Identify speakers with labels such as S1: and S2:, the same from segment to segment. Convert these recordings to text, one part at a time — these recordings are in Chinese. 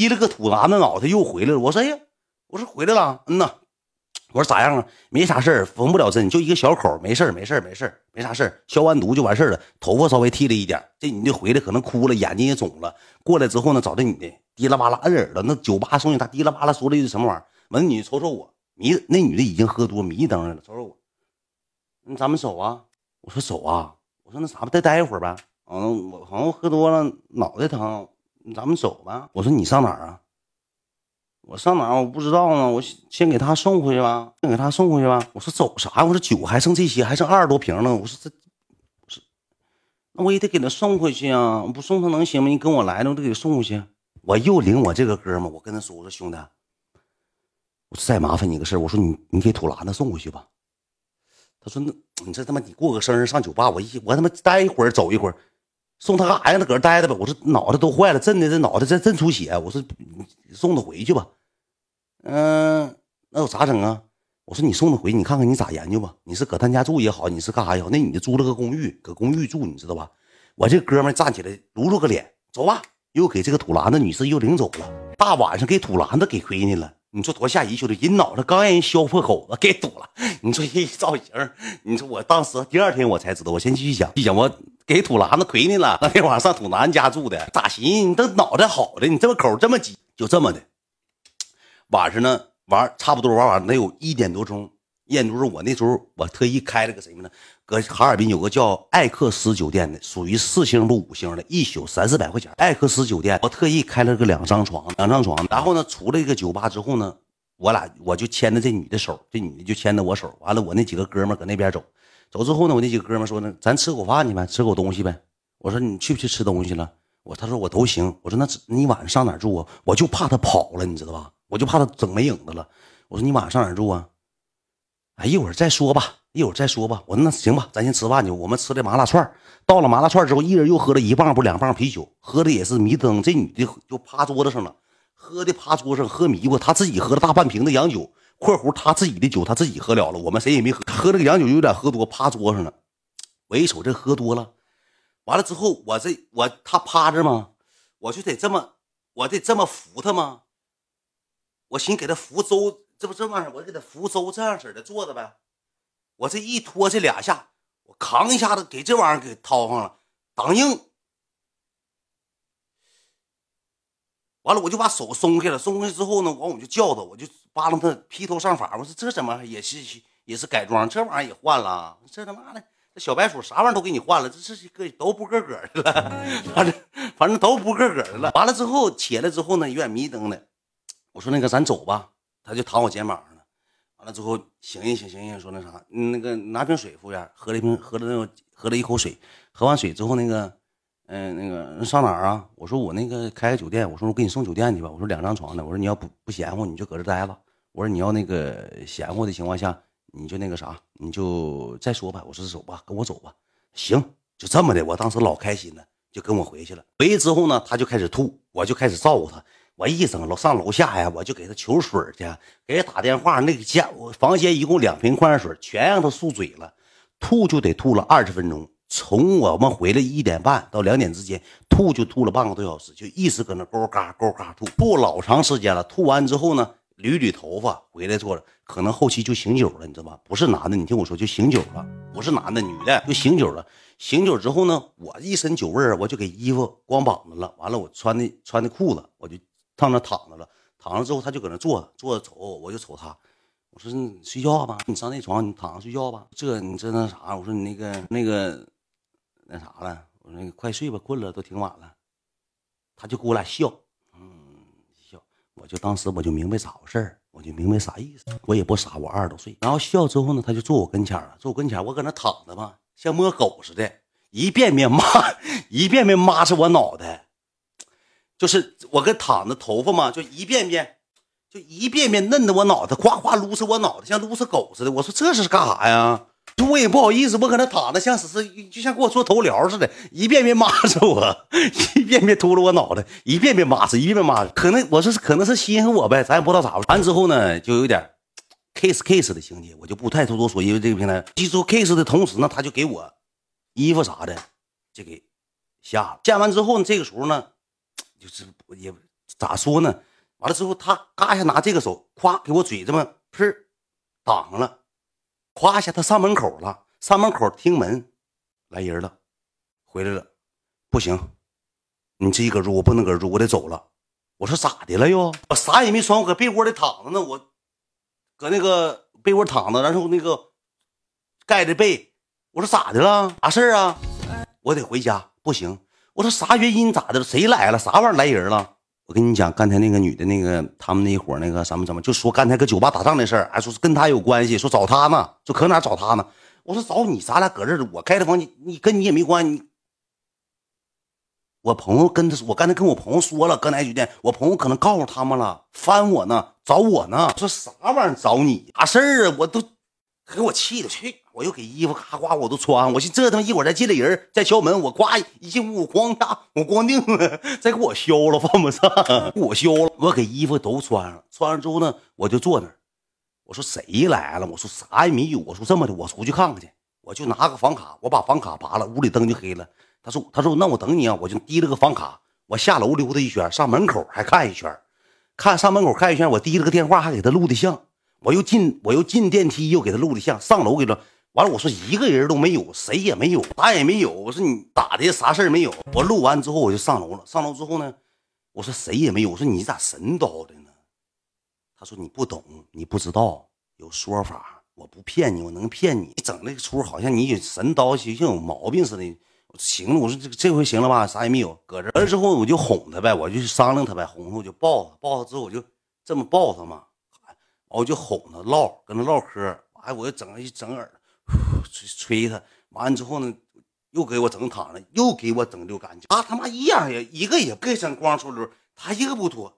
S1: 提了个土拿的脑袋又回来了。我说哎呀，我说回来了，嗯呐。我说咋样啊？没啥事儿，缝不了针，就一个小口，没事儿，没事儿，没事儿，没啥事儿，消完毒就完事儿了。头发稍微剃了一点，这女的回来可能哭了，眼睛也肿了。过来之后呢，找这女的滴啦吧啦摁耳朵，那酒吧送给她滴啦吧啦说了一句什么玩意儿？完，女的瞅瞅我，迷那女的已经喝多迷瞪了，瞅瞅我，那咱们走啊？我说走啊。我说那啥吧，再待一会儿呗。嗯，我好像喝多了，脑袋疼，咱们走吧。我说你上哪儿啊？我上哪儿？我不知道呢。我先给他送回去吧，先给他送回去吧。我说走啥？我说酒还剩这些，还剩二十多瓶呢。我说这，是，那我也得给他送回去啊！不送他能行吗？你跟我来了，我得给他送回去。我又领我这个哥们，我跟他说：“我说兄弟，我说再麻烦你个事我说你你给土篮子送回去吧。”他说：“那你这他妈你过个生日上酒吧，我一我他妈待一会儿走一会儿，送他干啥呀？他搁这待着呗。”我说：“脑袋都坏了，震的这脑袋这震出血。”我说：“送他回去吧。”嗯，那我咋整啊？我说你送他回去，你看看你咋研究吧。你是搁他家住也好，你是干啥也好，那女的租了个公寓，搁公寓住，你知道吧？我这哥们站起来，撸撸个脸，走吧，又给这个土篮子女士又领走了。大晚上给土篮子给亏你了，你说多吓人！兄弟，人脑袋刚让人削破口子，给堵了。你说一造型，你说我当时第二天我才知道，我先继续讲，继续讲，我给土篮子亏你了。那天晚上上土兰家住的，咋寻思？你这脑袋好的，你这么口这么挤，就这么的。晚上呢，玩差不多玩完能有一点多钟。一点多钟，我那时候我特意开了个什么呢？搁哈尔滨有个叫艾克斯酒店的，属于四星不五星的，一宿三四百块钱。艾克斯酒店，我特意开了个两张床，两张床。然后呢，出了一个酒吧之后呢，我俩我就牵着这女的手，这女的就牵着我手。完了，我那几个哥们搁那边走，走之后呢，我那几个哥们说呢，咱吃口饭去呗，吃口东西呗。我说你去不去吃东西了？我他说我都行。我说那你晚上上哪住啊？我就怕他跑了，你知道吧？我就怕他整没影子了。我说你晚上上哪住啊？哎，一会儿再说吧，一会儿再说吧。我那行吧，咱先吃饭去。我们吃的麻辣串到了麻辣串之后，一人又喝了一磅不两磅啤酒，喝的也是迷瞪。这女的就趴桌子上了，喝的趴桌上喝迷糊。她自己喝了大半瓶的洋酒（括弧她自己的酒，她自己喝了了，我们谁也没喝）。喝这个洋酒有点喝多，趴桌上了。我一瞅这喝多了，完了之后我这我她趴着吗？我就得这么，我得这么扶她吗？我寻给她扶周，这不这玩意儿，我给他扶周这样式的坐着呗。我这一拖这俩下，我扛一下子给这玩意儿给掏上了，挡硬。完了我就把手松开了，松开之后呢，完我就叫他，我就扒拉他披头上法。我说这怎么也是也是改装，这玩意儿也换了？这他妈的，这小白鼠啥玩意儿都给你换了，这这个都不个个的了。反正反正都不个个的了。完了之后起来之后呢，有点迷瞪的。我说那个咱走吧，他就躺我肩膀上了。完了之后醒一醒醒一醒，说那啥，那个拿瓶水，服务员喝了一瓶，喝了那喝了一口水。喝完水之后，那个，嗯，那个上哪儿啊？我说我那个开个酒店，我说我给你送酒店去吧。我说两张床的，我说你要不不嫌乎，你就搁这待着。我说你要那个嫌乎的情况下，你就那个啥，你就再说吧。我说走吧，跟我走吧。行，就这么的。我当时老开心了，就跟我回去了。回去之后呢，他就开始吐，我就开始照顾他。我一整楼上楼下呀，我就给他求水去，给他打电话。那个家我房间一共两瓶矿泉水，全让他漱嘴了，吐就得吐了二十分钟。从我们回来一点半到两点之间，吐就吐了半个多小时，就一直搁那勾嘎勾嘎吐，吐老长时间了。吐完之后呢，捋捋头发回来坐着，可能后期就醒酒了，你知道吗？不是男的，你听我说，就醒酒了，不是男的，女的就醒酒了。醒酒之后呢，我一身酒味儿，我就给衣服光膀子了，完了我穿的穿的裤子，我就。上那躺着了，躺着之后他就搁那坐，坐着瞅我就瞅他，我说你睡觉吧，你上那床你躺着睡觉吧。这你这那啥，我说你那个那个那啥了，我说你快睡吧，困了都挺晚了。他就给我俩笑，嗯笑，我就当时我就明白咋回事我就明白啥意思。我也不傻，我二十多岁。然后笑之后呢，他就坐我跟前了，坐我跟前，我搁那躺着吧，像摸狗似的，一遍遍抹，一遍遍抹着我脑袋。就是我跟躺着头发嘛，就一遍遍，就一遍遍嫩的我脑袋，夸夸撸死我脑袋，像撸死狗似的。我说这是干啥呀？我也不好意思，我搁那躺着，像是是就像给我做头疗似的，一遍遍骂着我，一遍遍秃噜我脑袋，一遍遍骂着，一遍遍骂着。可能我是可能是稀罕我呗，咱也不知道咋回事。完之后呢，就有点 case case 的情节，我就不太多多说，因为这个平台记住 case 的同时呢，他就给我衣服啥的就给下了。下完之后呢，这个时候呢。就是也咋说呢？完了之后，他嘎一下拿这个手，咵给我嘴这么噗挡上了，咵一下他上门口了，上门口听门来人了，回来了，不行，你自己搁住，我不能搁住，我得走了。我说咋的了又？我啥也没穿，我搁被窝里躺着呢，我搁那个被窝躺着，然后那个盖着被。我说咋的了？啥事啊？我得回家，不行。我说啥原因？咋的了？谁来了？啥玩意儿来人了？我跟你讲，刚才那个女的，那个他们那伙那个什么什么，就说刚才搁酒吧打仗的事儿，还说是跟他有关系，说找他呢，说搁哪找他呢？我说找你，咱俩搁这儿，我开的房间，你跟你也没关系。我朋友跟他，我刚才跟我朋友说了，搁哪酒店？我朋友可能告诉他们了，翻我呢，找我呢。说啥玩意儿找你？啥事儿啊？我都给我气的去！我又给衣服咔呱我都穿，我寻这他妈一会儿再进来人再敲门，我呱一进屋，我咣下我光腚了，再给我削了，犯不上，我削了。我给衣服都穿上，穿上之后呢，我就坐那儿。我说谁来了？我说啥也没有。我说这么的，我出去看看去。我就拿个房卡，我把房卡拔了，屋里灯就黑了。他说：“他说那我等你啊，我就提了个房卡，我下楼溜达一圈，上门口还看一圈，看上门口看一圈，我提了个电话，还给他录的像。我又进我又进电梯，又给他录的像。上楼给他完了，我说一个人都没有，谁也没有，啥也没有。我说你打的？啥事没有？我录完之后我就上楼了。上楼之后呢，我说谁也没有。我说你咋神叨的呢？他说你不懂，你不知道，有说法。我不骗你，我能骗你？你整那个出好像你神叨，就像有毛病似的。”行了，我说这这回行了吧？啥也没有，搁这完了之后我就哄他呗，我就去商量他呗，哄他我就抱他，抱他之后我就这么抱他嘛，我就哄他唠，跟他唠嗑，哎，我就整一整耳，吹吹他，完了之后呢，又给我整躺了，又给我整溜干净，啊他妈一样也一个也不身光出溜，他一个不脱，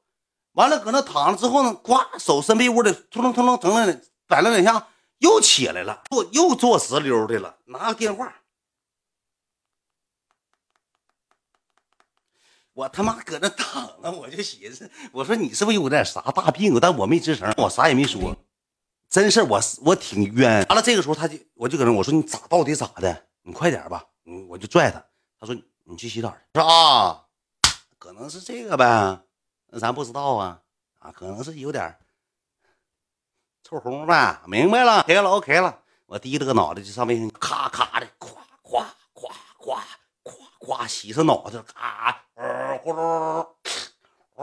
S1: 完了搁那躺了之后呢，呱手伸被窝里，突楞突楞整了摆了两下，又起来了，坐又坐直溜的了，拿个电话。我他妈搁那躺着，我就寻思，我说你是不是有点啥大病？但我没吱声，我啥也没说，真事我我挺冤。完了这个时候他就我就搁那我说你咋到底咋的？你快点吧，嗯，我就拽他。他说你去洗澡去。说啊，可能是这个呗，那咱不知道啊啊，可能是有点臭红呗。明白了开了，OK 了。我低着个脑袋就上卫生间，咔咔的，咵咵咵咵咵咵洗上脑袋，咔。呼噜，呜，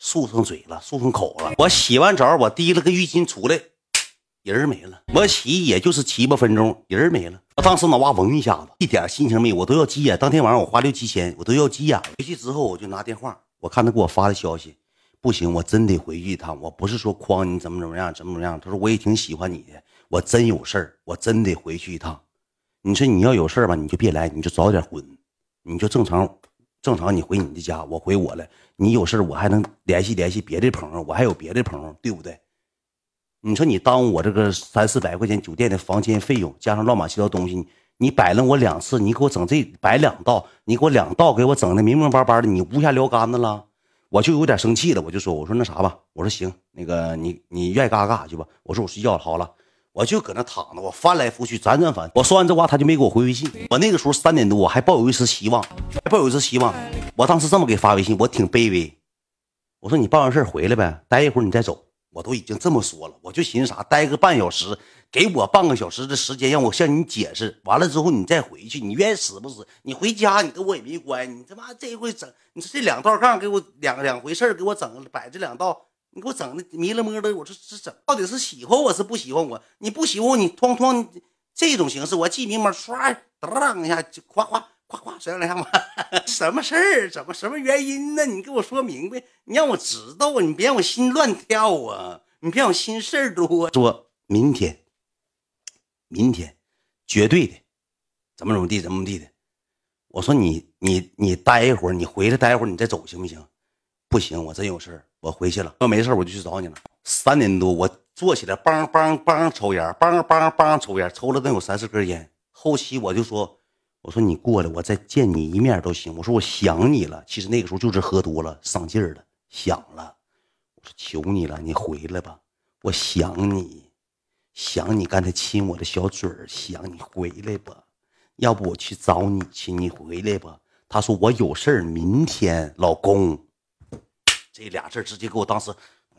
S1: 漱上嘴了，漱上口了。我洗完澡，我提了个浴巾出来，人没了。我洗也就是七八分钟，人没了。我当时脑瓜嗡一下子，一点心情没有，我都要急眼。当天晚上我花六七千，我都要急眼了。回去之后，我就拿电话，我看他给我发的消息，不行，我真得回去一趟。我不是说诓你怎么怎么样，怎么怎么样。他说我也挺喜欢你的，我真有事儿，我真得回去一趟。你说你要有事儿吧，你就别来，你就早点滚，你就正常。正常，你回你的家，我回我了。你有事我还能联系联系别的朋友，我还有别的朋友，对不对？你说你耽误我这个三四百块钱酒店的房间费用，加上乱码七糟东西，你摆了我两次，你给我整这摆两道，你给我两道给我整的明明白白的，你无下撩杆子了，我就有点生气了，我就说，我说那啥吧，我说行，那个你你愿意干啥干啥去吧，我说我睡觉了，好了。我就搁那躺着，我翻来覆去，辗转反。我说完这话，他就没给我回微信。我那个时候三点多，我还抱有一丝希望，还抱有一丝希望。我当时这么给发微信，我挺卑微。我说你办完事回来呗，待一会儿你再走。我都已经这么说了，我就寻思啥，待个半小时，给我半个小时的时间，让我向你解释。完了之后你再回去，你愿意死不死？你回家你跟我也没关系。你他妈这一回整，你说这两道杠给我两两回事给我整摆这两道。你给我整的迷了摸的，我说这整到底是喜欢我是不喜欢我？你不喜欢我，你哐哐这种形式，我记明码唰当一下就夸夸夸夸甩两下嘛？什么事儿？怎么什么原因呢？你给我说明白，你让我知道啊！你别让我心乱跳啊！你别让我心事儿多。说明天，明天绝对的，怎么怎么地，怎么地的。我说你你你待一会儿，你回来待一会儿，你再走行不行？不行，我真有事。我回去了，要没事我就去找你了。三点多，我坐起来，梆梆梆抽烟，梆梆梆抽烟，抽了能有三四根烟。后期我就说：“我说你过来，我再见你一面都行。”我说我想你了。其实那个时候就是喝多了，上劲儿了，想了。我说求你了，你回来吧，我想你，想你刚才亲我的小嘴儿，想你回来吧。要不我去找你去，你回来吧。他说我有事儿，明天，老公。这俩字直接给我当时，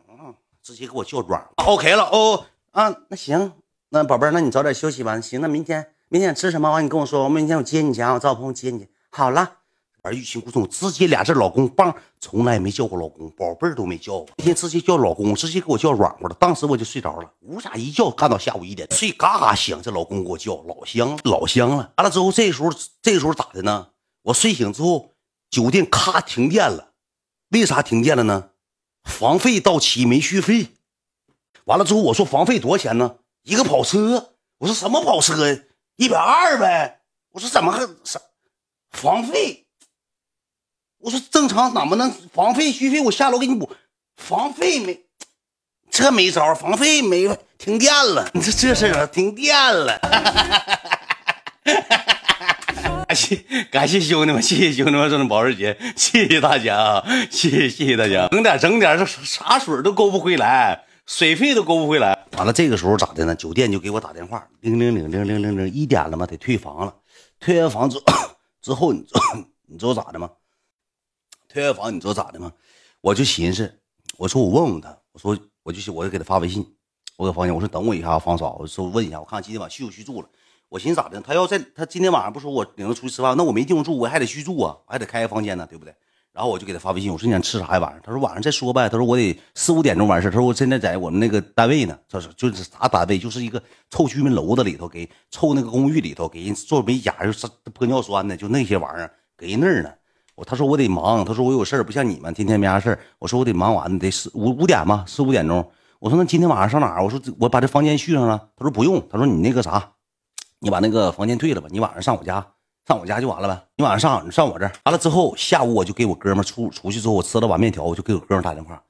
S1: 嗯，直接给我叫软了。OK 了哦啊，那行，那宝贝儿，那你早点休息吧。行，那明天明天吃什么？完你跟我说，我明天我接你去啊，我找我朋友接你去。好了。而欲擒故纵，直接俩字老公棒，从来没叫过老公，宝贝儿都没叫过。那天直接叫老公，直接给我叫软和了，当时我就睡着了，呜啥一觉干到下午一点，睡嘎嘎香。这老公给我叫，老香老香了。完了之后，这时候这时候咋的呢？我睡醒之后，酒店咔停电了，为啥停电了呢？房费到期没续费。完了之后，我说房费多少钱呢？一个跑车。我说什么跑车呀？一百二呗。我说怎么还啥房费？我说正常怎么能房费续费？我下楼给你补房费没？这没招，房费没停电了。你这这事儿停电了。感谢感谢兄弟们，谢谢兄弟们，送的保时捷，谢谢大家啊，谢谢谢谢大家。整点整点，这茶水都勾不回来，水费都勾不回来。完了这个时候咋的呢？酒店就给我打电话，零零零零零零零，一点了吗？得退房了。退完房之 之后，你知道你知道咋的吗？退完房，你知道咋的吗？我就寻思，我说我问问他，我说我就我就给他发微信，我搁房间，我说等我一下，方嫂，我说问一下，我看今天晚上续不续住了。我寻思咋的？他要在他今天晚上不说我领他出去吃饭，那我没地方住，我还得续住啊，我还得开个房间呢，对不对？然后我就给他发微信，我说你想吃啥呀晚上？他说晚上再说呗。他说我得四五点钟完事他说我现在在我们那个单位呢，他说就是啥单位，就是一个凑居民楼子里头，给凑那个公寓里头给人做美甲，就是玻尿酸的，就那些玩意儿给人那儿呢。我他说我得忙，他说我有事儿，不像你们天天没啥事儿。我说我得忙完，得四五五点吧，四五点钟。我说那今天晚上上哪？我说我把这房间续上了。他说不用，他说你那个啥，你把那个房间退了吧，你晚上上我家，上我家就完了呗。你晚上上你上我这儿，完了之后下午我就给我哥们出出去之后，我吃了碗面条，我就给我哥们打电话。